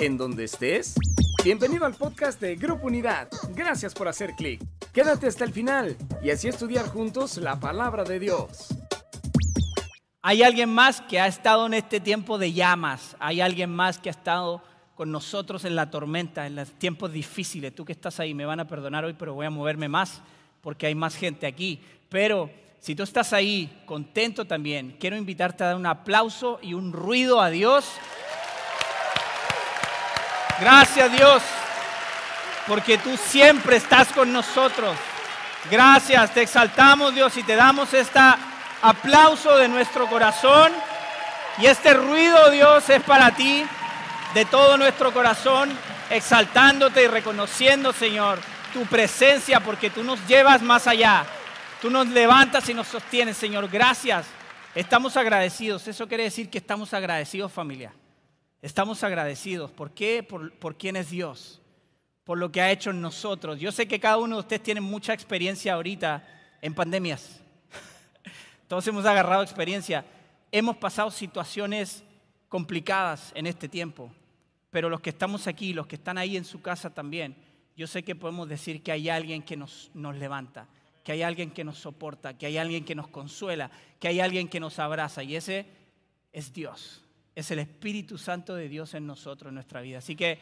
en donde estés. Bienvenido al podcast de Grupo Unidad. Gracias por hacer clic. Quédate hasta el final y así estudiar juntos la palabra de Dios. Hay alguien más que ha estado en este tiempo de llamas. Hay alguien más que ha estado con nosotros en la tormenta, en los tiempos difíciles. Tú que estás ahí, me van a perdonar hoy, pero voy a moverme más porque hay más gente aquí. Pero si tú estás ahí contento también, quiero invitarte a dar un aplauso y un ruido a Dios. Gracias Dios, porque tú siempre estás con nosotros. Gracias, te exaltamos Dios y te damos este aplauso de nuestro corazón. Y este ruido Dios es para ti, de todo nuestro corazón, exaltándote y reconociendo Señor tu presencia porque tú nos llevas más allá. Tú nos levantas y nos sostienes, Señor. Gracias. Estamos agradecidos. Eso quiere decir que estamos agradecidos, familia. Estamos agradecidos. ¿Por qué? Por, quién es Dios. Por lo que ha hecho en nosotros. Yo sé que cada uno de ustedes tiene mucha experiencia ahorita en pandemias. Todos hemos agarrado experiencia. Hemos pasado situaciones complicadas en este tiempo. Pero los que estamos aquí, los que están ahí en su casa también, yo sé que podemos decir que hay alguien que nos, nos levanta, que hay alguien que nos soporta, que hay alguien que nos consuela, que hay alguien que nos abraza. Y ese es Dios, es el Espíritu Santo de Dios en nosotros, en nuestra vida. Así que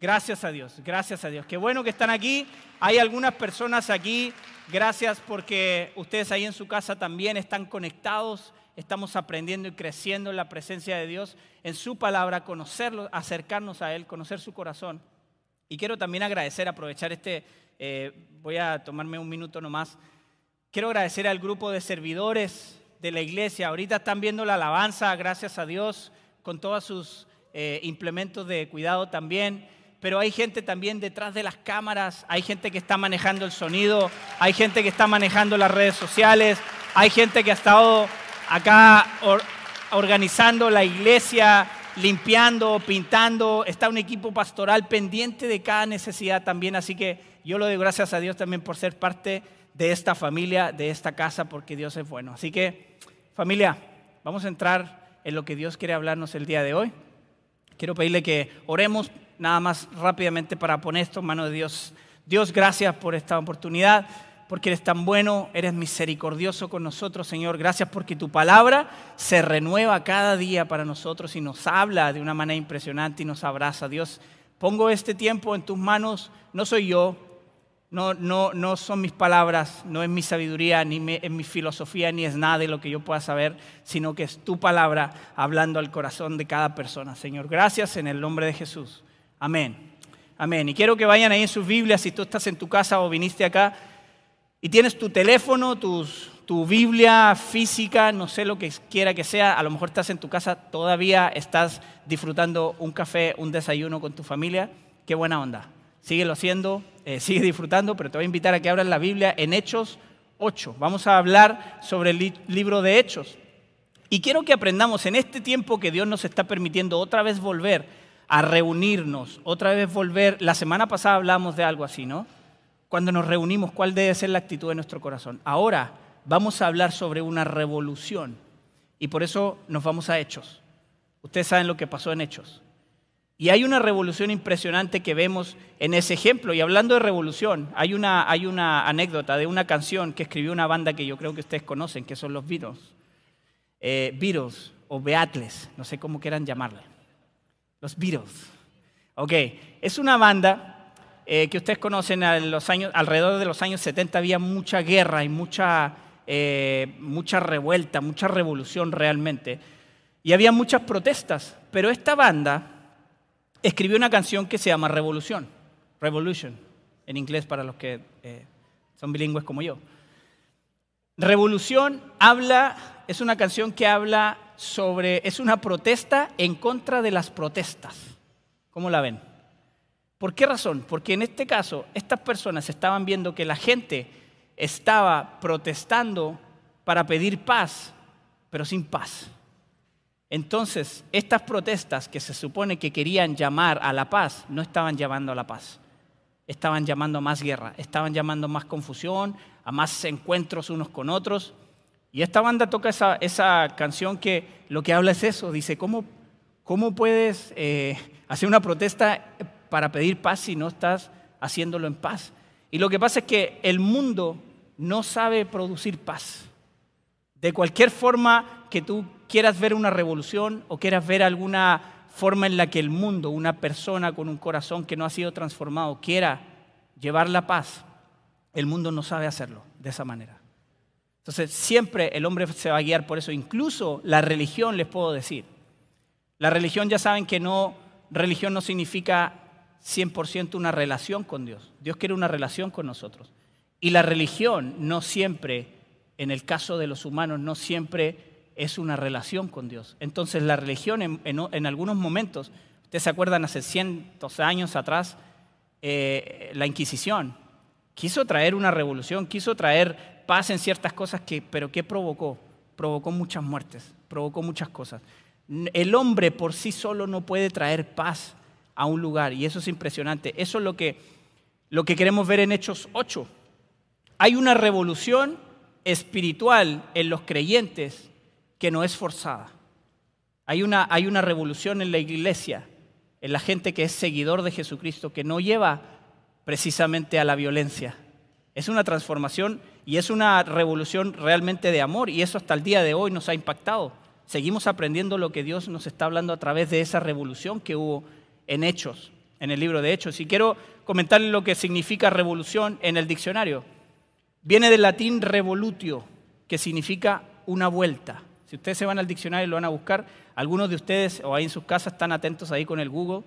gracias a Dios, gracias a Dios. Qué bueno que están aquí. Hay algunas personas aquí. Gracias porque ustedes ahí en su casa también están conectados. Estamos aprendiendo y creciendo en la presencia de Dios, en su palabra, conocerlo, acercarnos a Él, conocer su corazón. Y quiero también agradecer, aprovechar este, eh, voy a tomarme un minuto nomás. Quiero agradecer al grupo de servidores de la iglesia. Ahorita están viendo la alabanza, gracias a Dios, con todos sus eh, implementos de cuidado también. Pero hay gente también detrás de las cámaras, hay gente que está manejando el sonido, hay gente que está manejando las redes sociales, hay gente que ha estado acá organizando la iglesia, limpiando, pintando, está un equipo pastoral pendiente de cada necesidad también, así que yo lo doy gracias a Dios también por ser parte de esta familia, de esta casa, porque Dios es bueno. Así que, familia, vamos a entrar en lo que Dios quiere hablarnos el día de hoy. Quiero pedirle que oremos nada más rápidamente para poner esto en manos de Dios. Dios, gracias por esta oportunidad porque eres tan bueno, eres misericordioso con nosotros, Señor. Gracias porque tu palabra se renueva cada día para nosotros y nos habla de una manera impresionante y nos abraza. Dios, pongo este tiempo en tus manos. No soy yo, no, no, no son mis palabras, no es mi sabiduría, ni es mi filosofía, ni es nada de lo que yo pueda saber, sino que es tu palabra hablando al corazón de cada persona. Señor, gracias en el nombre de Jesús. Amén. Amén. Y quiero que vayan ahí en sus Biblias, si tú estás en tu casa o viniste acá y tienes tu teléfono, tu Biblia física, no sé lo que quiera que sea, a lo mejor estás en tu casa, todavía estás disfrutando un café, un desayuno con tu familia, qué buena onda. Síguelo haciendo, eh, sigue disfrutando, pero te voy a invitar a que abras la Biblia en Hechos 8. Vamos a hablar sobre el libro de Hechos. Y quiero que aprendamos en este tiempo que Dios nos está permitiendo otra vez volver a reunirnos, otra vez volver. La semana pasada hablamos de algo así, ¿no? cuando nos reunimos, cuál debe ser la actitud de nuestro corazón. Ahora vamos a hablar sobre una revolución y por eso nos vamos a Hechos. Ustedes saben lo que pasó en Hechos. Y hay una revolución impresionante que vemos en ese ejemplo. Y hablando de revolución, hay una, hay una anécdota de una canción que escribió una banda que yo creo que ustedes conocen, que son los Beatles. Eh, Beatles o Beatles, no sé cómo quieran llamarle. Los Beatles. Ok, es una banda eh, que ustedes conocen, los años, alrededor de los años 70 había mucha guerra y mucha, eh, mucha revuelta, mucha revolución realmente. Y había muchas protestas, pero esta banda escribió una canción que se llama Revolución, Revolution, en inglés para los que eh, son bilingües como yo. Revolución habla, es una canción que habla sobre, es una protesta en contra de las protestas. ¿Cómo la ven? ¿Por qué razón? Porque en este caso estas personas estaban viendo que la gente estaba protestando para pedir paz, pero sin paz. Entonces, estas protestas que se supone que querían llamar a la paz, no estaban llamando a la paz. Estaban llamando a más guerra, estaban llamando a más confusión, a más encuentros unos con otros. Y esta banda toca esa, canción que lo que habla es eso. Dice, ¿cómo, cómo puedes... Eh, Hacer una protesta para pedir paz si no estás haciéndolo en paz. Y lo que pasa es que el mundo no sabe producir paz. De cualquier forma que tú quieras ver una revolución o quieras ver alguna forma en la que el mundo, una persona con un corazón que no ha sido transformado, quiera llevar la paz, el mundo no sabe hacerlo de esa manera. Entonces, siempre el hombre se va a guiar por eso. Incluso la religión, les puedo decir. La religión ya saben que no, religión no significa 100% una relación con Dios. Dios quiere una relación con nosotros. Y la religión no siempre, en el caso de los humanos, no siempre es una relación con Dios. Entonces la religión en, algunos momentos, ustedes se acuerdan hace cientos de años atrás, eh, la Inquisición quiso traer una revolución, quiso traer paz en ciertas cosas, que, pero ¿qué provocó? Provocó muchas muertes, provocó muchas cosas. El hombre por sí solo no puede traer paz a un lugar y eso es impresionante. Eso es lo que, lo que queremos ver en Hechos 8. Hay una revolución espiritual en los creyentes que no es forzada. Hay una, hay una revolución en la iglesia, en la gente que es seguidor de Jesucristo, que no lleva precisamente a la violencia. Es una transformación y es una revolución realmente de amor y eso hasta el día de hoy nos ha impactado. Seguimos aprendiendo lo que Dios nos está hablando a través de esa revolución que hubo en Hechos, en el libro de Hechos. Y quiero comentarles lo que significa revolución en el diccionario. Viene del latín revolutio, que significa una vuelta. Si ustedes se van al diccionario y lo van a buscar, algunos de ustedes o ahí en sus casas están atentos ahí con el Google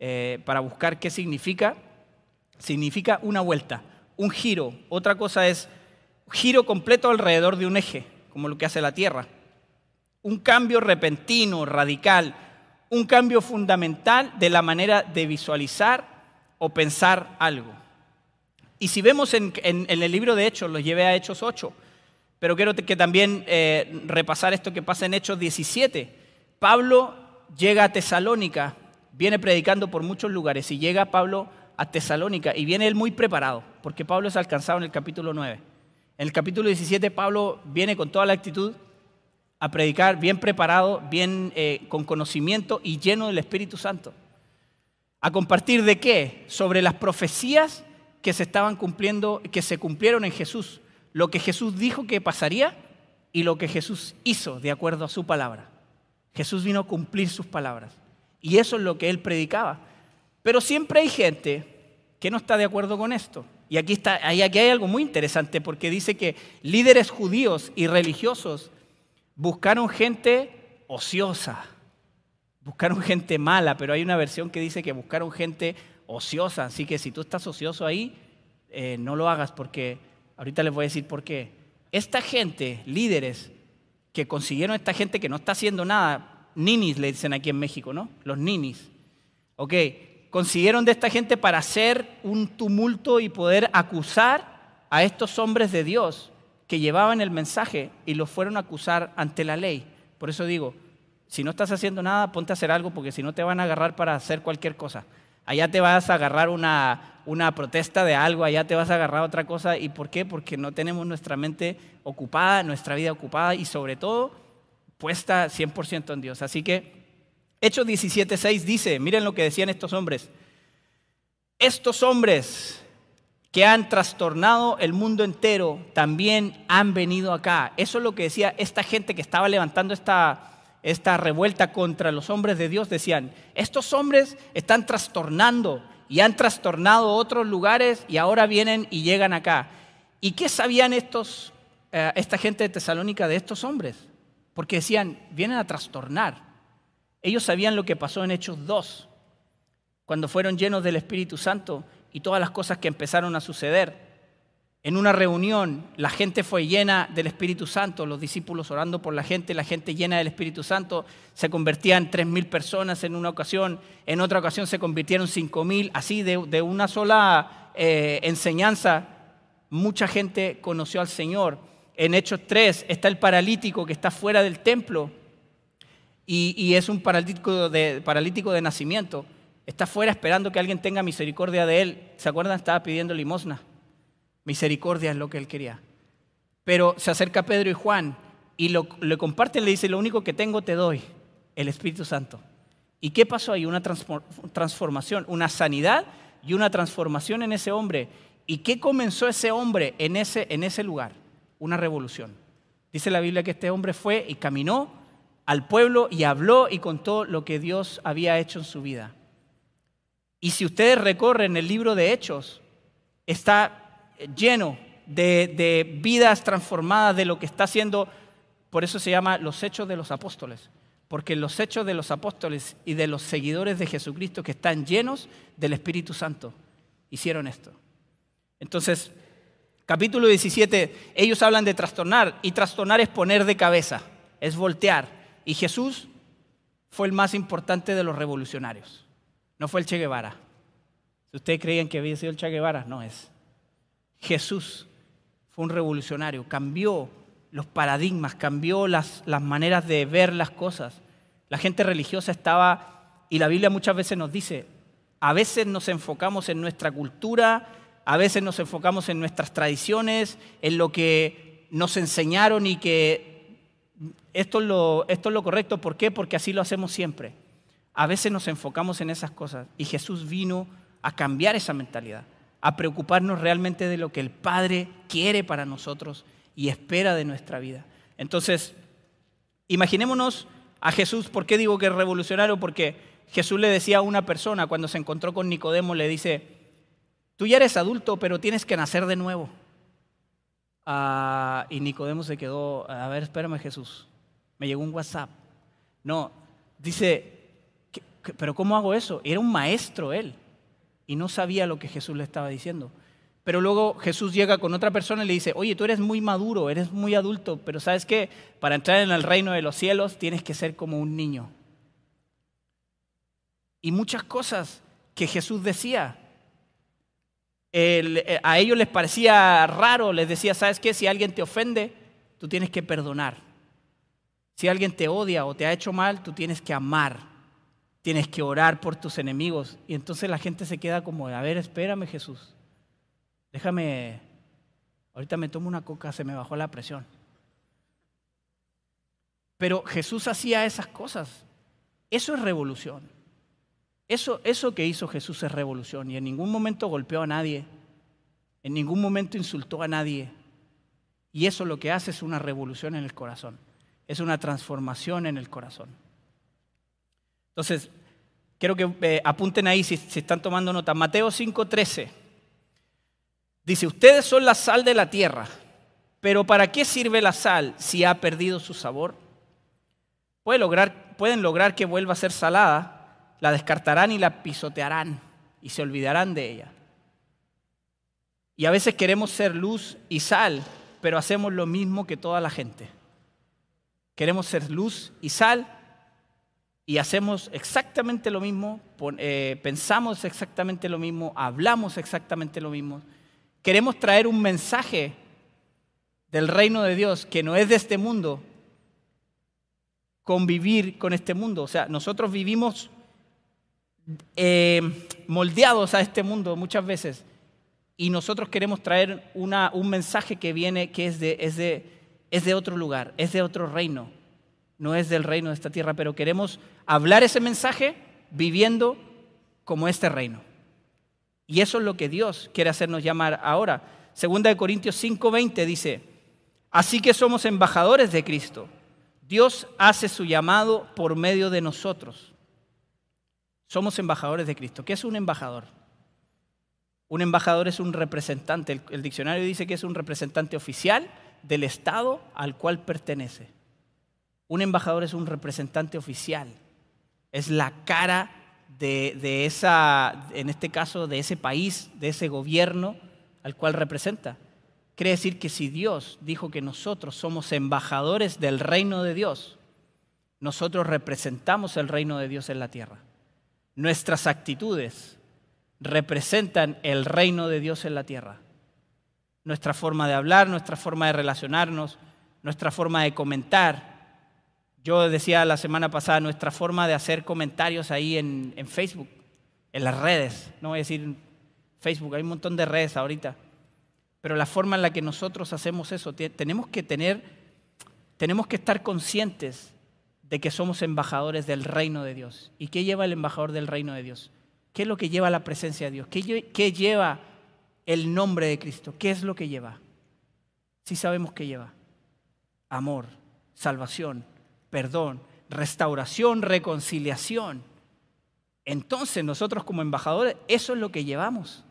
eh, para buscar qué significa. Significa una vuelta, un giro. Otra cosa es giro completo alrededor de un eje, como lo que hace la Tierra. Un cambio repentino, radical, un cambio fundamental de la manera de visualizar o pensar algo. Y si vemos en, el libro de Hechos, lo llevé a Hechos 8, pero quiero que también eh, repasar esto que pasa en Hechos 17. Pablo llega a Tesalónica, viene predicando por muchos lugares y llega Pablo a Tesalónica y viene él muy preparado, porque Pablo es alcanzado en el capítulo 9. En el capítulo 17 Pablo viene con toda la actitud a predicar, bien preparado, bien eh, con conocimiento y lleno del Espíritu Santo. ¿A compartir de qué? Sobre las profecías que se estaban cumpliendo, que se cumplieron en Jesús lo que Jesús dijo que pasaría y lo que Jesús hizo de acuerdo a su palabra. Jesús vino a cumplir sus palabras. Y eso es lo que él predicaba. Pero siempre hay gente que no está de acuerdo con esto. Y aquí, está, aquí hay algo muy interesante porque dice que líderes judíos y religiosos buscaron gente ociosa, buscaron gente mala, pero hay una versión que dice que buscaron gente ociosa. Así que si tú estás ocioso ahí, eh, no lo hagas porque Ahorita les voy a decir por qué. Esta gente, líderes, que consiguieron esta gente que no está haciendo nada, ninis le dicen aquí en México, ¿no? Los ninis. Ok, consiguieron de esta gente para hacer un tumulto y poder acusar a estos hombres de Dios que llevaban el mensaje y los fueron a acusar ante la ley. Por eso digo, si no estás haciendo nada, ponte a hacer algo porque si no te van a agarrar para hacer cualquier cosa. Allá te vas a agarrar una, una protesta de algo, allá te vas a agarrar otra cosa. ¿Y por qué? Porque no tenemos nuestra mente ocupada, nuestra vida ocupada y sobre todo puesta 100% en Dios. Así que Hechos 17.6 dice, miren lo que decían estos hombres. Estos hombres que han trastornado el mundo entero también han venido acá. Eso es lo que decía esta gente que estaba levantando esta, esta revuelta contra los hombres de Dios. Decían, estos hombres están trastornando y han trastornado otros lugares y ahora vienen y llegan acá. ¿Y qué sabían estos, eh, esta gente de Tesalónica de estos hombres? Porque decían, vienen a trastornar. Ellos sabían lo que pasó en Hechos 2, cuando fueron llenos del Espíritu Santo y todas las cosas que empezaron a suceder. En una reunión la gente fue llena del Espíritu Santo, los discípulos orando por la gente, la gente llena del Espíritu Santo, se convertían tres mil personas en una ocasión, en otra ocasión se convirtieron cinco mil, así de, una sola eh, enseñanza, mucha gente conoció al Señor. En Hechos 3 está el paralítico que está fuera del templo y, y es un paralítico de, paralítico de nacimiento. Está fuera esperando que alguien tenga misericordia de él. ¿Se acuerdan? Estaba pidiendo limosna. Misericordia es lo que él quería. Pero se acerca Pedro y Juan y lo, le comparten, le dice, lo único que tengo te doy, el Espíritu Santo. ¿Y qué pasó ahí? Una transformación, una sanidad y una transformación en ese hombre. ¿Y qué comenzó ese hombre en ese, en ese lugar? Una revolución. Dice la Biblia que este hombre fue y caminó al pueblo y habló y contó lo que Dios había hecho en su vida. Y si ustedes recorren el libro de Hechos, está lleno de, de vidas transformadas de lo que está haciendo, por eso se llama los hechos de los apóstoles porque los hechos de los apóstoles y de los seguidores de Jesucristo que están llenos del Espíritu Santo hicieron esto. Entonces, capítulo 17, ellos hablan de trastornar y trastornar es poner de cabeza, es voltear. Y Jesús fue el más importante de los revolucionarios, no fue el Che Guevara. Si ustedes creían que había sido el Che Guevara, no es. Jesús fue un revolucionario, cambió los paradigmas, cambió las, las maneras de ver las cosas. La gente religiosa estaba, y la Biblia muchas veces nos dice, a veces nos enfocamos en nuestra cultura, a veces nos enfocamos en nuestras tradiciones, en lo que nos enseñaron y que esto es lo, esto es lo correcto. ¿Por qué? Porque así lo hacemos siempre. A veces nos enfocamos en esas cosas y Jesús vino a cambiar esa mentalidad, a preocuparnos realmente de lo que el Padre quiere para nosotros y espera de nuestra vida. Entonces, imaginémonos a Jesús, ¿por qué digo que es revolucionario? Porque Jesús le decía a una persona cuando se encontró con Nicodemo, le dice, tú ya eres adulto, pero tienes que nacer de nuevo. Ah, y Nicodemo se quedó, a ver, espérame Jesús, me llegó un WhatsApp. No, dice, pero ¿cómo hago eso? Era un maestro él y no sabía lo que Jesús le estaba diciendo. Pero luego Jesús llega con otra persona y le dice, oye, tú eres muy maduro, eres muy adulto, pero ¿sabes qué? Para entrar en el reino de los cielos tienes que ser como un niño. Y muchas cosas que Jesús decía, eh, a ellos les parecía raro, les decía, ¿sabes qué? Si alguien te ofende, tú tienes que perdonar. Si alguien te odia o te ha hecho mal, tú tienes que amar. Tienes que orar por tus enemigos. Y entonces la gente se queda como, a ver, espérame Jesús. Déjame, ahorita me tomo una coca, se me bajó la presión. Pero Jesús hacía esas cosas. Eso es revolución. Eso, eso que hizo Jesús es revolución. Y en ningún momento golpeó a nadie. En ningún momento insultó a nadie. Y eso lo que hace es una revolución en el corazón. Es una transformación en el corazón. Entonces, quiero que eh, apunten ahí si, si están tomando nota. Mateo 5:13. Dice, ustedes son la sal de la tierra, pero ¿para qué sirve la sal si ha perdido su sabor? pueden lograr que vuelva a ser salada, la descartarán y la pisotearán y se olvidarán de ella. Y a veces queremos ser luz y sal, pero hacemos lo mismo que toda la gente. Queremos ser luz y sal y hacemos exactamente lo mismo, eh, pensamos exactamente lo mismo, hablamos exactamente lo mismo, queremos traer un mensaje del reino de Dios que no es de este mundo, convivir con este mundo. O sea, nosotros vivimos eh, moldeados a este mundo muchas veces y nosotros queremos traer una, un mensaje que viene, que es de, es, de, es de otro lugar, es de otro reino, no es del reino de esta tierra, pero queremos hablar ese mensaje viviendo como este reino. Y eso es lo que Dios quiere hacernos llamar ahora. Segunda de Corintios 5:20 dice, así que somos embajadores de Cristo. Dios hace su llamado por medio de nosotros. Somos embajadores de Cristo. ¿Qué es un embajador? Un embajador es un representante. El, diccionario dice que es un representante oficial del Estado al cual pertenece. Un embajador es un representante oficial. Es la cara de, esa, en este caso, de ese país, de ese gobierno al cual representa. Quiere decir que si Dios dijo que nosotros somos embajadores del reino de Dios, nosotros representamos el reino de Dios en la tierra. Nuestras actitudes representan el reino de Dios en la tierra. Nuestra forma de hablar, nuestra forma de relacionarnos, nuestra forma de comentar, yo decía la semana pasada nuestra forma de hacer comentarios ahí en, Facebook, en las redes. No voy a decir Facebook, hay un montón de redes ahorita. Pero la forma en la que nosotros hacemos eso, tenemos que tener, tenemos que estar conscientes de que somos embajadores del reino de Dios. ¿Y qué lleva el embajador del reino de Dios? ¿Qué es lo que lleva la presencia de Dios? ¿Qué, lleva el nombre de Cristo? ¿Qué es lo que lleva? Sí sabemos qué lleva. Amor, salvación, perdón, restauración, reconciliación. Entonces nosotros como embajadores, eso es lo que llevamos.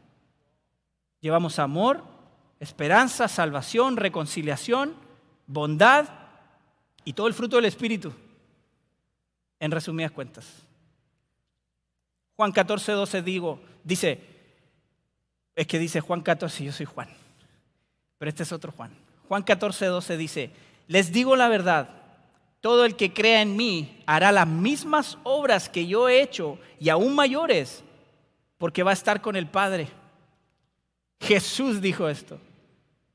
Llevamos amor, esperanza, salvación, reconciliación, bondad y todo el fruto del Espíritu. En resumidas cuentas. Juan 14, 12 digo, dice, es que dice Juan 14, yo soy Juan, pero este es otro Juan. Juan 14, 12 dice, les digo la verdad, todo el que crea en mí hará las mismas obras que yo he hecho y aún mayores, porque va a estar con el Padre. Jesús dijo esto.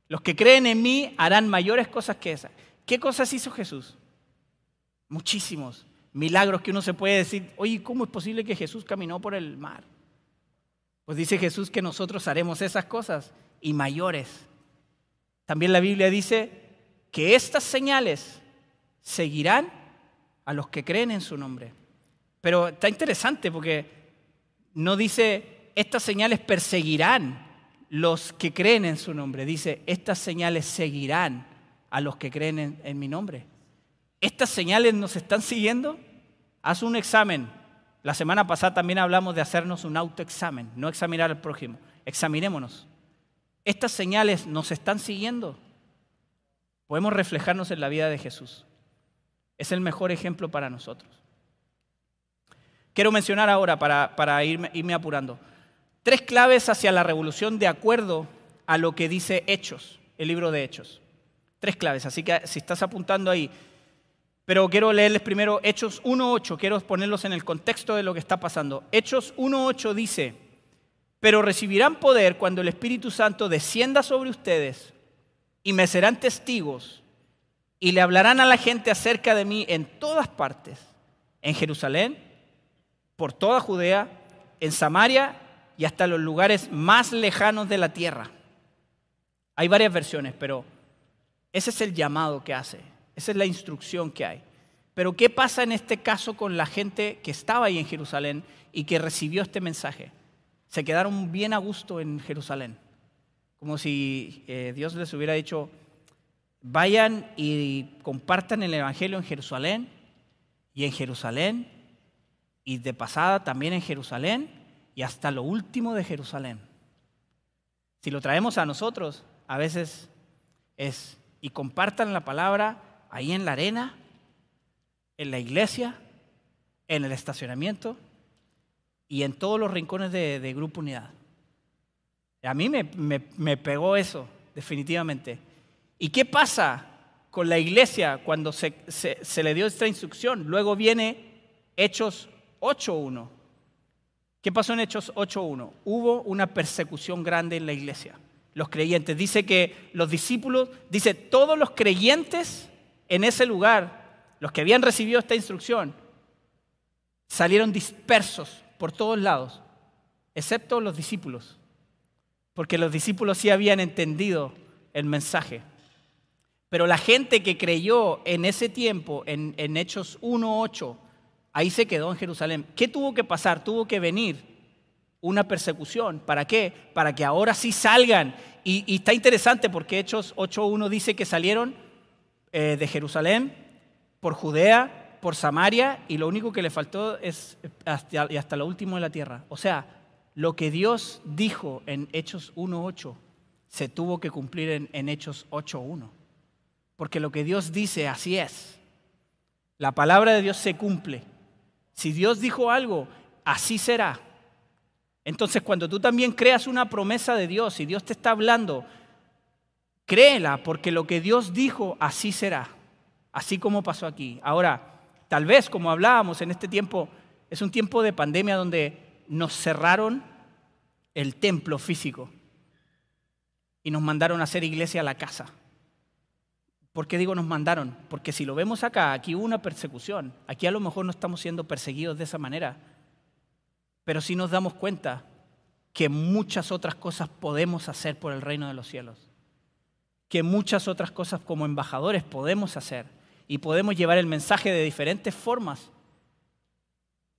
Los que creen en mí harán mayores cosas que esas. ¿Qué cosas hizo Jesús? Muchísimos milagros que uno se puede decir, oye, ¿cómo es posible que Jesús caminó por el mar? Pues dice Jesús que nosotros haremos esas cosas y mayores. También la Biblia dice que estas señales seguirán a los que creen en su nombre. Pero está interesante porque no dice estas señales perseguirán los que creen en su nombre. Dice estas señales seguirán a los que creen en, mi nombre. ¿Estas señales nos están siguiendo? Haz un examen. La semana pasada también hablamos de hacernos un autoexamen, no examinar al prójimo. Examinémonos. ¿Estas señales nos están siguiendo? Podemos reflejarnos en la vida de Jesús. Es el mejor ejemplo para nosotros. Quiero mencionar ahora, para, irme, apurando, tres claves hacia la revolución de acuerdo a lo que dice Hechos, el libro de Hechos. Tres claves, así que si estás apuntando ahí, pero quiero leerles primero Hechos 1.8, quiero ponerlos en el contexto de lo que está pasando. Hechos 1.8 dice, pero recibirán poder cuando el Espíritu Santo descienda sobre ustedes y me serán testigos y le hablarán a la gente acerca de mí en todas partes, en Jerusalén, por toda Judea, en Samaria y hasta los lugares más lejanos de la tierra. Hay varias versiones, pero ese es el llamado que hace. Esa es la instrucción que hay. Pero ¿qué pasa en este caso con la gente que estaba ahí en Jerusalén y que recibió este mensaje? Se quedaron bien a gusto en Jerusalén. Como si eh, Dios les hubiera dicho, vayan y compartan el Evangelio en Jerusalén y en Jerusalén y de pasada también en Jerusalén y hasta lo último de Jerusalén. Si lo traemos a nosotros, a veces es, y compartan la palabra ahí en la arena, en la iglesia, en el estacionamiento y en todos los rincones de, Grupo Unidad. A mí me, pegó eso, definitivamente. ¿Y qué pasa con la iglesia cuando se, se le dio esta instrucción? Luego viene Hechos 8.1. ¿Qué pasó en Hechos 8.1? Hubo una persecución grande en la iglesia. Los creyentes. Dice que los discípulos, dice, todos los creyentes en ese lugar, los que habían recibido esta instrucción, salieron dispersos por todos lados, excepto los discípulos, porque los discípulos sí habían entendido el mensaje. Pero la gente que creyó en ese tiempo, en, Hechos 1.8, ahí se quedó en Jerusalén. ¿Qué tuvo que pasar? Tuvo que venir una persecución. ¿Para qué? Para que ahora sí salgan. Y, está interesante porque Hechos 8.1 dice que salieron eh, de Jerusalén, por Judea, por Samaria, y lo único que le faltó es hasta, hasta lo último de la tierra. O sea, lo que Dios dijo en Hechos 1.8 se tuvo que cumplir en, en Hechos 8.1. Porque lo que Dios dice, así es. La palabra de Dios se cumple. Si Dios dijo algo, así será. Entonces, cuando tú también creas una promesa de Dios y Dios te está hablando, Créela, porque lo que Dios dijo, así será, así como pasó aquí. Ahora, tal vez, como hablábamos en este tiempo, es un tiempo de pandemia donde nos cerraron el templo físico y nos mandaron a hacer iglesia a la casa. ¿Por qué digo nos mandaron? Porque si lo vemos acá, aquí hubo una persecución. Aquí a lo mejor no estamos siendo perseguidos de esa manera. Pero sí nos damos cuenta que muchas otras cosas podemos hacer por el reino de los cielos que muchas otras cosas como embajadores podemos hacer. y podemos llevar el mensaje de diferentes formas.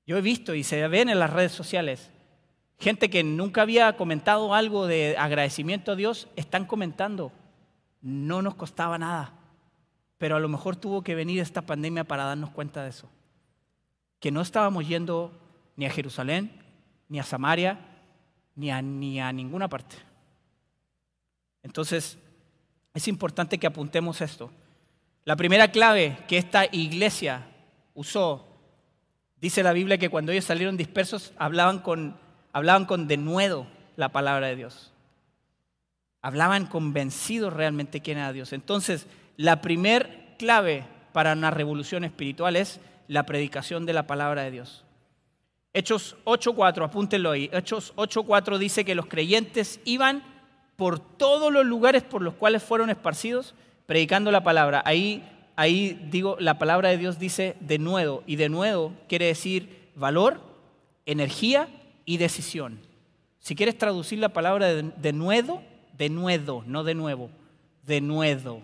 Yo he visto y se ven en las redes sociales gente que nunca había comentado algo de agradecimiento a Dios, están comentando. No nos costaba nada, pero a lo mejor tuvo que venir esta pandemia para darnos cuenta de eso. Que no estábamos yendo ni a Jerusalén, ni a Samaria, ni a, ni a ninguna parte. Entonces, es importante que apuntemos esto. La primera clave que esta iglesia usó, dice la Biblia que cuando ellos salieron dispersos hablaban con, hablaban con denuedo la palabra de Dios. Hablaban convencidos realmente quién era Dios. Entonces, la primer clave para una revolución espiritual es la predicación de la palabra de Dios. Hechos 8.4, apúntenlo ahí. Hechos 8.4 dice que los creyentes iban por todos los lugares por los cuales fueron esparcidos predicando la palabra. Ahí, ahí digo, la palabra de Dios dice de nuevo, y de nuevo quiere decir valor, energía y decisión. Si quieres traducir la palabra de, nuevo, de nuevo, no de nuevo, de nuevo,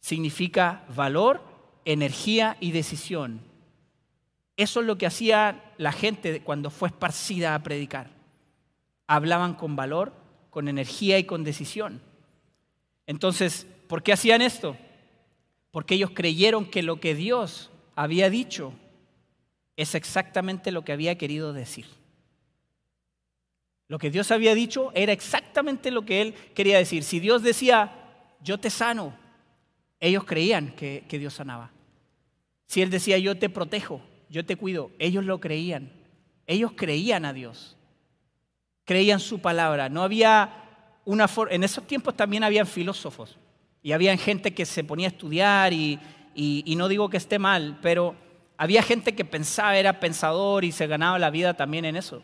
significa valor, energía y decisión. Eso es lo que hacía la gente cuando fue esparcida a predicar. Hablaban con valor, con energía y con decisión. Entonces, ¿Por qué hacían esto? Porque ellos creyeron que lo que Dios había dicho es exactamente lo que había querido decir. Lo que Dios había dicho era exactamente lo que Él quería decir. Si Dios decía, yo te sano, ellos creían que, Dios sanaba. Si Él decía, yo te protejo, yo te cuido, ellos lo creían. Ellos creían a Dios. Creían su palabra. No había una en esos tiempos también habían filósofos. Y había gente que se ponía a estudiar y, no digo que esté mal, pero había gente que pensaba, era pensador y se ganaba la vida también en eso.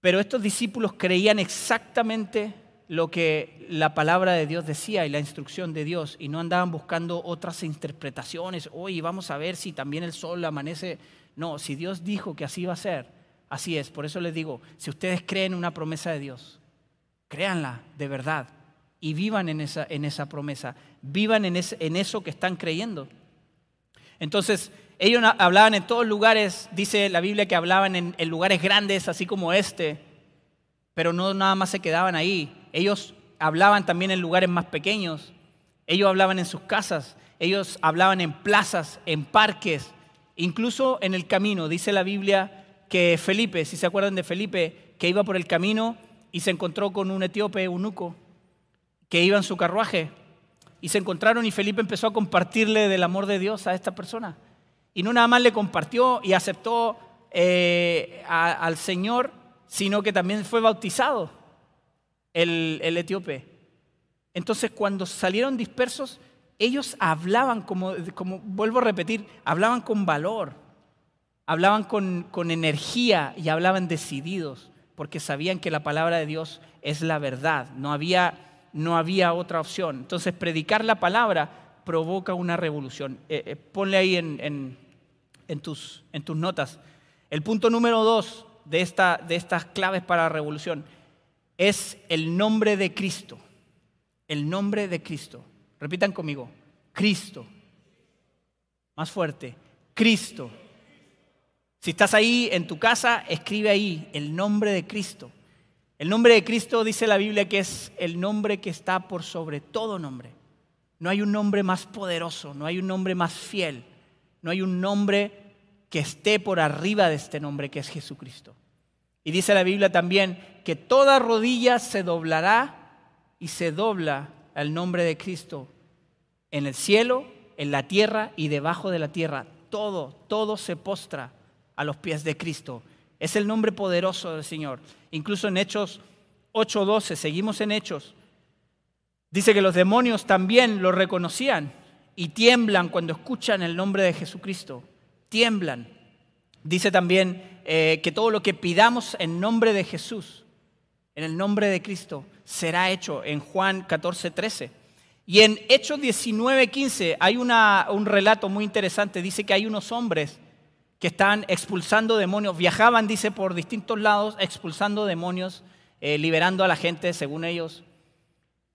Pero estos discípulos creían exactamente lo que la palabra de Dios decía y la instrucción de Dios y no andaban buscando otras interpretaciones. Oye, vamos a ver si también el sol amanece. No, si Dios dijo que así va a ser, así es. Por eso les digo, si ustedes creen una promesa de Dios, créanla de verdad y vivan en esa, en esa promesa, vivan en, en eso que están creyendo. Entonces, ellos hablaban en todos lugares, dice la Biblia que hablaban en, en, lugares grandes, así como este, pero no nada más se quedaban ahí. Ellos hablaban también en lugares más pequeños, ellos hablaban en sus casas, ellos hablaban en plazas, en parques, incluso en el camino. Dice la Biblia que Felipe, si se acuerdan de Felipe, que iba por el camino y se encontró con un etíope eunuco que iba en su carruaje y se encontraron y Felipe empezó a compartirle del amor de Dios a esta persona. Y no nada más le compartió y aceptó eh, al Señor, sino que también fue bautizado el, etíope. Entonces cuando salieron dispersos, ellos hablaban, como, como vuelvo a repetir, hablaban con valor, hablaban con, energía y hablaban decididos, porque sabían que la palabra de Dios es la verdad. No había no había otra opción. Entonces, predicar la palabra provoca una revolución. Eh, eh, ponle ahí en, tus, en, tus, notas. El punto número dos de, esta, de estas claves para la revolución es el nombre de Cristo. El nombre de Cristo. Repitan conmigo. Cristo. Más fuerte. Cristo. Si estás ahí en tu casa, escribe ahí el nombre de Cristo. El nombre de Cristo dice la Biblia que es el nombre que está por sobre todo nombre. No hay un nombre más poderoso, no hay un nombre más fiel, no hay un nombre que esté por arriba de este nombre que es Jesucristo. Y dice la Biblia también que toda rodilla se doblará y se dobla al nombre de Cristo en el cielo, en la tierra y debajo de la tierra. Todo, todo se postra a los pies de Cristo. Es el nombre poderoso del Señor. Incluso en Hechos 8:12, seguimos en Hechos, dice que los demonios también lo reconocían y tiemblan cuando escuchan el nombre de Jesucristo. Tiemblan. Dice también eh, que todo lo que pidamos en nombre de Jesús, en el nombre de Cristo, será hecho en Juan 14:13. Y en Hechos 19:15 hay una, un relato muy interesante. Dice que hay unos hombres que están expulsando demonios, viajaban, dice, por distintos lados, expulsando demonios, eh, liberando a la gente, según ellos.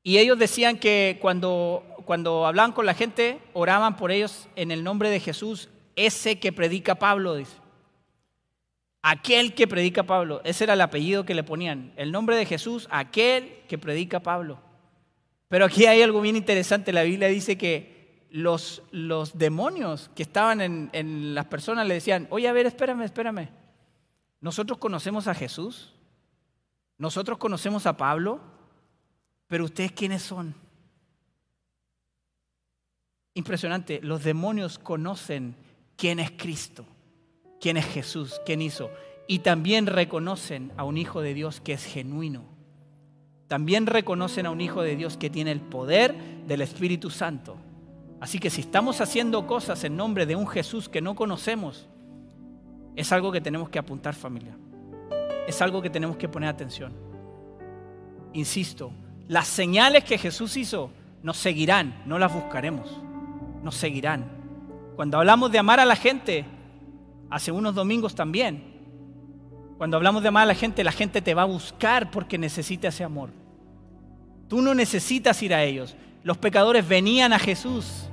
Y ellos decían que cuando, cuando hablaban con la gente, oraban por ellos en el nombre de Jesús, ese que predica Pablo, dice. Aquel que predica Pablo, ese era el apellido que le ponían. El nombre de Jesús, aquel que predica Pablo. Pero aquí hay algo bien interesante. La Biblia dice que los, los demonios que estaban en, en las personas le decían, oye, a ver, espérame, espérame. Nosotros conocemos a Jesús, nosotros conocemos a Pablo, pero ustedes quiénes son? Impresionante, los demonios conocen quién es Cristo quién es Jesús, quién hizo. Y también reconocen a un Hijo de Dios que es genuino. También reconocen a un Hijo de Dios que tiene el poder del Espíritu Santo. Así que si estamos haciendo cosas en nombre de un Jesús que no conocemos, es algo que tenemos que apuntar familia. Es algo que tenemos que poner atención. Insisto, las señales que Jesús hizo nos seguirán, no las buscaremos, nos seguirán. Cuando hablamos de amar a la gente, hace unos domingos también. Cuando hablamos de amar a la gente, la gente te va a buscar porque necesita ese amor. Tú no necesitas ir a ellos. Los pecadores venían a Jesús.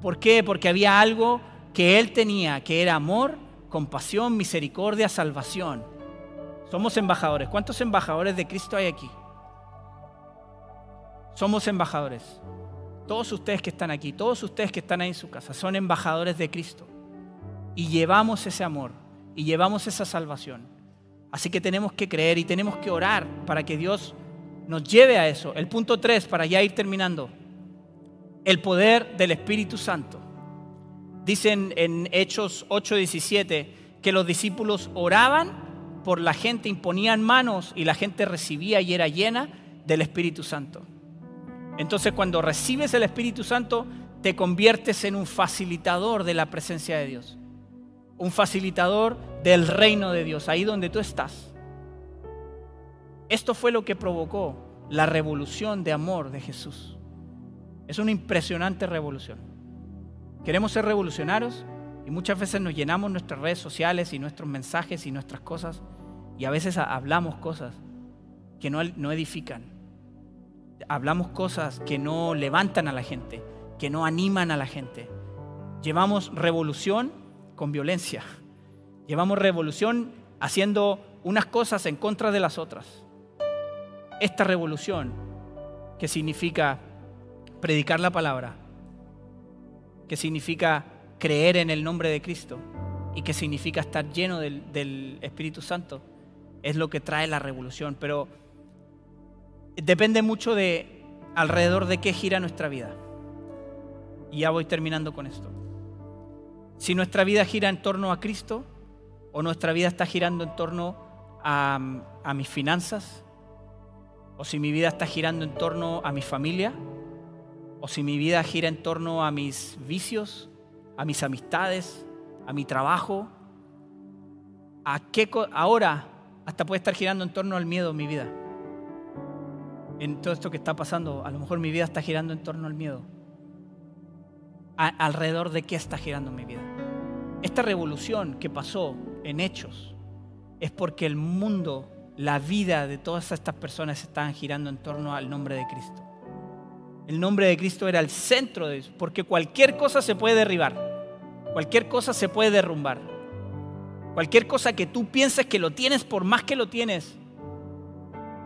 ¿Por qué? Porque había algo que Él tenía, que era amor, compasión, misericordia, salvación. Somos embajadores. ¿Cuántos embajadores de Cristo hay aquí? Somos embajadores. Todos ustedes que están aquí, todos ustedes que están ahí en su casa, son embajadores de Cristo y llevamos ese amor y llevamos esa salvación. Así que tenemos que creer y tenemos que orar para que Dios nos lleve a eso. El punto 3, para ya ir terminando, el poder del Espíritu Santo. Dicen en Hechos 8:17 que los discípulos oraban por la gente, imponían manos y la gente recibía y era llena del Espíritu Santo. Entonces cuando recibes el Espíritu Santo, te conviertes en un facilitador de la presencia de Dios un facilitador del reino de Dios, ahí donde tú estás. Esto fue lo que provocó la revolución de amor de Jesús. Es una impresionante revolución. Queremos ser revolucionarios y muchas veces nos llenamos nuestras redes sociales y nuestros mensajes y nuestras cosas y a veces hablamos cosas que no, no edifican. Hablamos cosas que no levantan a la gente, que no animan a la gente. Llevamos revolución con violencia. Llevamos revolución haciendo unas cosas en contra de las otras. Esta revolución, que significa predicar la palabra, que significa creer en el nombre de Cristo y que significa estar lleno del, Espíritu Santo, es lo que trae la revolución. Pero depende mucho de alrededor de qué gira nuestra vida. Y ya voy terminando con esto. Si nuestra vida gira en torno a Cristo o nuestra vida está girando en torno a, mis finanzas, o si mi vida está girando en torno a mi familia, o si mi vida gira en torno a mis vicios, a mis amistades, a mi trabajo, a qué ahora hasta puede estar girando en torno al miedo en mi vida. En todo esto que está pasando, a lo mejor mi vida está girando en torno al miedo alrededor de qué está girando mi vida. Esta revolución que pasó en hechos es porque el mundo, la vida de todas estas personas estaban girando en torno al nombre de Cristo. El nombre de Cristo era el centro de eso, porque cualquier cosa se puede derribar, cualquier cosa se puede derrumbar, cualquier cosa que tú pienses que lo tienes por más que lo tienes,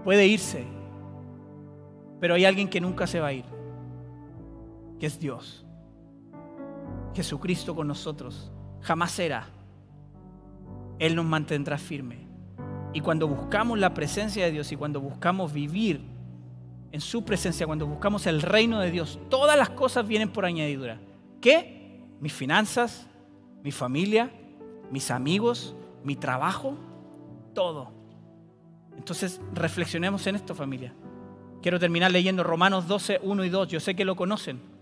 puede irse. Pero hay alguien que nunca se va a ir, que es Dios. Jesucristo con nosotros. Jamás será. Él nos mantendrá firme. Y cuando buscamos la presencia de Dios y cuando buscamos vivir en su presencia, cuando buscamos el reino de Dios, todas las cosas vienen por añadidura. ¿Qué? Mis finanzas, mi familia, mis amigos, mi trabajo, todo. Entonces reflexionemos en esto familia. Quiero terminar leyendo Romanos 12, 1 y 2. Yo sé que lo conocen.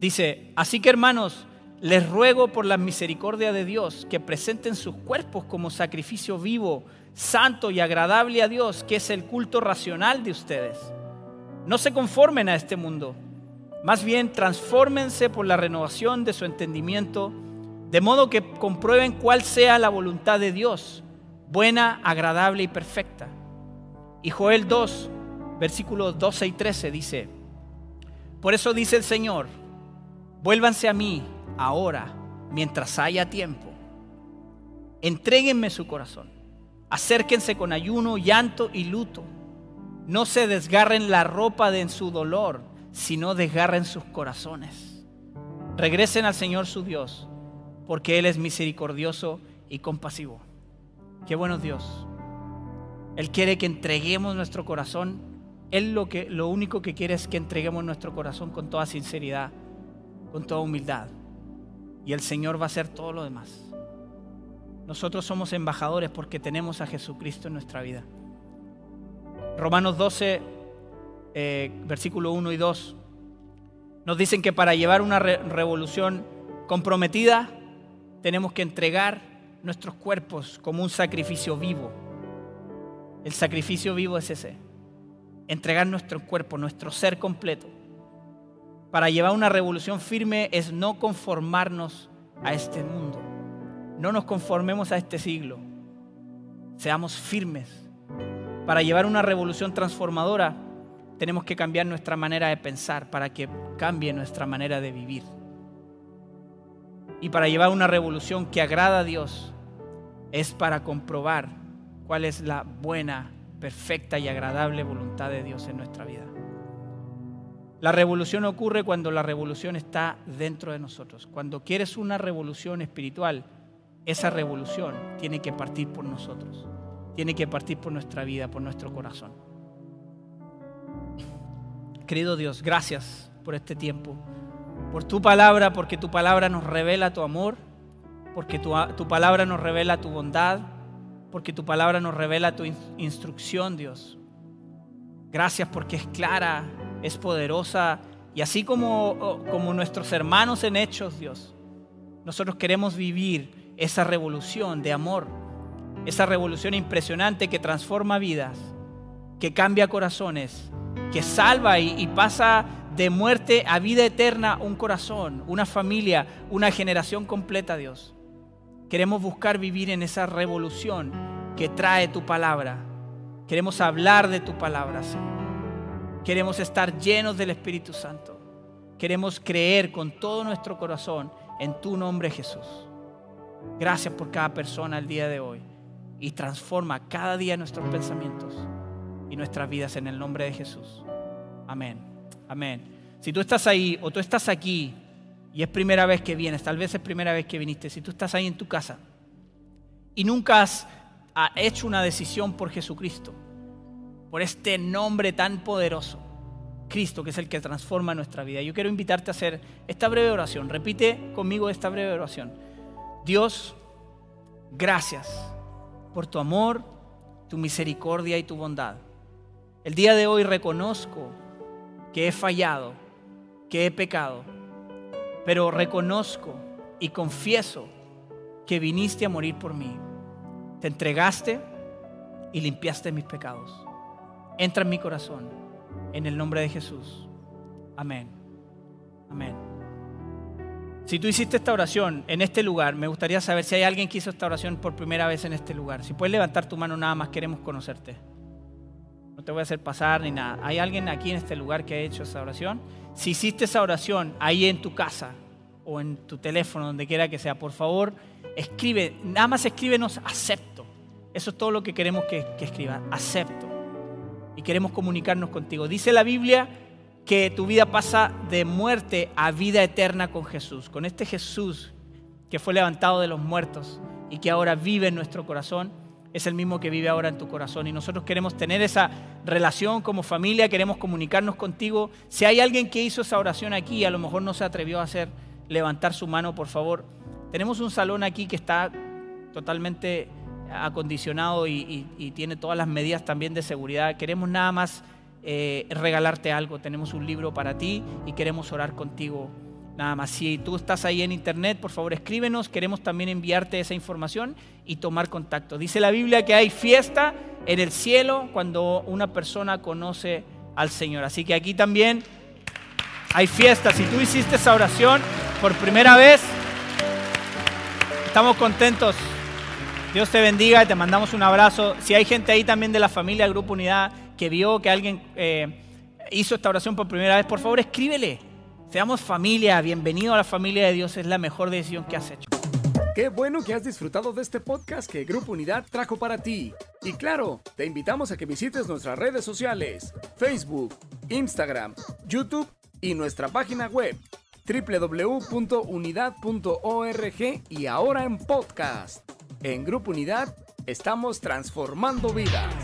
Dice, así que hermanos, les ruego por la misericordia de Dios que presenten sus cuerpos como sacrificio vivo, santo y agradable a Dios, que es el culto racional de ustedes. No se conformen a este mundo, más bien transfórmense por la renovación de su entendimiento, de modo que comprueben cuál sea la voluntad de Dios, buena, agradable y perfecta. Y Joel 2, versículos 12 y 13 dice, Por eso dice el Señor, vuélvanse a mí ahora, mientras haya tiempo. Entréguenme su corazón. Acérquense con ayuno, llanto y luto. No se desgarren la ropa de en su dolor, sino desgarren sus corazones. Regresen al Señor su Dios, porque Él es misericordioso y compasivo. Qué bueno Dios. Él quiere que entreguemos nuestro corazón. Él lo, que, lo único que quiere es que entreguemos nuestro corazón con toda sinceridad, con toda humildad. Y el Señor va a hacer todo lo demás. Nosotros somos embajadores porque tenemos a Jesucristo en nuestra vida. Romanos 12, eh, versículo 1 y 2, nos dicen que para llevar una revolución comprometida tenemos que entregar nuestros cuerpos como un sacrificio vivo. El sacrificio vivo es ese, entregar nuestro cuerpo, nuestro ser completo. Para llevar una revolución firme es no conformarnos a este mundo. No nos conformemos a este siglo. Seamos firmes. Para llevar una revolución transformadora tenemos que cambiar nuestra manera de pensar para que cambie nuestra manera de vivir. Y para llevar una revolución que agrada a Dios es para comprobar cuál es la buena, perfecta y agradable voluntad de Dios en nuestra vida. La revolución ocurre cuando la revolución está dentro de nosotros. Cuando quieres una revolución espiritual, esa revolución tiene que partir por nosotros. Tiene que partir por nuestra vida, por nuestro corazón. Querido Dios, gracias por este tiempo, por tu palabra, porque tu palabra nos revela tu amor porque tu, palabra nos revela tu bondad, porque tu palabra nos revela tu instrucción, Dios. Gracias porque es clara, es poderosa y así como, como nuestros hermanos en hechos, Dios, nosotros queremos vivir esa revolución de amor, esa revolución impresionante que transforma vidas, que cambia corazones, que salva y pasa de muerte a vida eterna un corazón, una familia, una generación completa, Dios. Queremos buscar vivir en esa revolución que trae tu palabra. Queremos hablar de tu palabra, Señor. Queremos estar llenos del Espíritu Santo. Queremos creer con todo nuestro corazón en tu nombre, Jesús. Gracias por cada persona el día de hoy. Y transforma cada día nuestros pensamientos y nuestras vidas en el nombre de Jesús. Amén. Amén. Si tú estás ahí o tú estás aquí y es primera vez que vienes, tal vez es primera vez que viniste, si tú estás ahí en tu casa y nunca has hecho una decisión por Jesucristo, por este nombre tan poderoso, Cristo, que es el que transforma nuestra vida. Yo quiero invitarte a hacer esta breve oración. Repite conmigo esta breve oración. Dios, gracias por tu amor, tu misericordia y tu bondad. El día de hoy reconozco que he fallado, que he pecado pero reconozco y confieso que viniste a morir por mí. Te entregaste y limpiaste mis pecados. Entra en mi corazón, en el nombre de Jesús. Amén. Amén. Si tú hiciste esta oración en este lugar, me gustaría saber si hay alguien que hizo esta oración por primera vez en este lugar. Si puedes levantar tu mano nada más, queremos conocerte. No te voy a hacer pasar ni nada. ¿Hay alguien aquí en este lugar que ha hecho esa oración? Si hiciste esa oración ahí en tu casa o en tu teléfono, donde quiera que sea, por favor, escribe, nada más escríbenos acepto. Eso es todo lo que queremos que, que acepto. Y queremos comunicarnos contigo. Dice la Biblia que tu vida pasa de muerte a vida eterna con Jesús, con este Jesús que fue levantado de los muertos y que ahora vive en nuestro corazón es el mismo que vive ahora en tu corazón. Y nosotros queremos tener esa relación como familia, queremos comunicarnos contigo. Si hay alguien que hizo esa oración aquí, a lo mejor no se atrevió a hacer, levantar su mano, por favor. Tenemos un salón aquí que está totalmente acondicionado y, tiene todas las medidas también de seguridad. Queremos nada más eh, regalarte algo. Tenemos un libro para ti y queremos orar contigo Nada más, si tú estás ahí en internet, por favor escríbenos, queremos también enviarte esa información y tomar contacto. Dice la Biblia que hay fiesta en el cielo cuando una persona conoce al Señor. Así que aquí también hay fiesta. Si tú hiciste esa oración por primera vez, estamos contentos. Dios te bendiga y te mandamos un abrazo. Si hay gente ahí también de la familia Grupo Unidad que vio que alguien... Eh, hizo esta oración por primera vez, por favor escríbele. Seamos familia, bienvenido a la familia de Dios, es la mejor decisión que has hecho. Qué bueno que has disfrutado de este podcast que Grupo Unidad trajo para ti. Y claro, te invitamos a que visites nuestras redes sociales, Facebook, Instagram, YouTube y nuestra página web www.unidad.org y ahora en podcast. En Grupo Unidad estamos transformando vidas.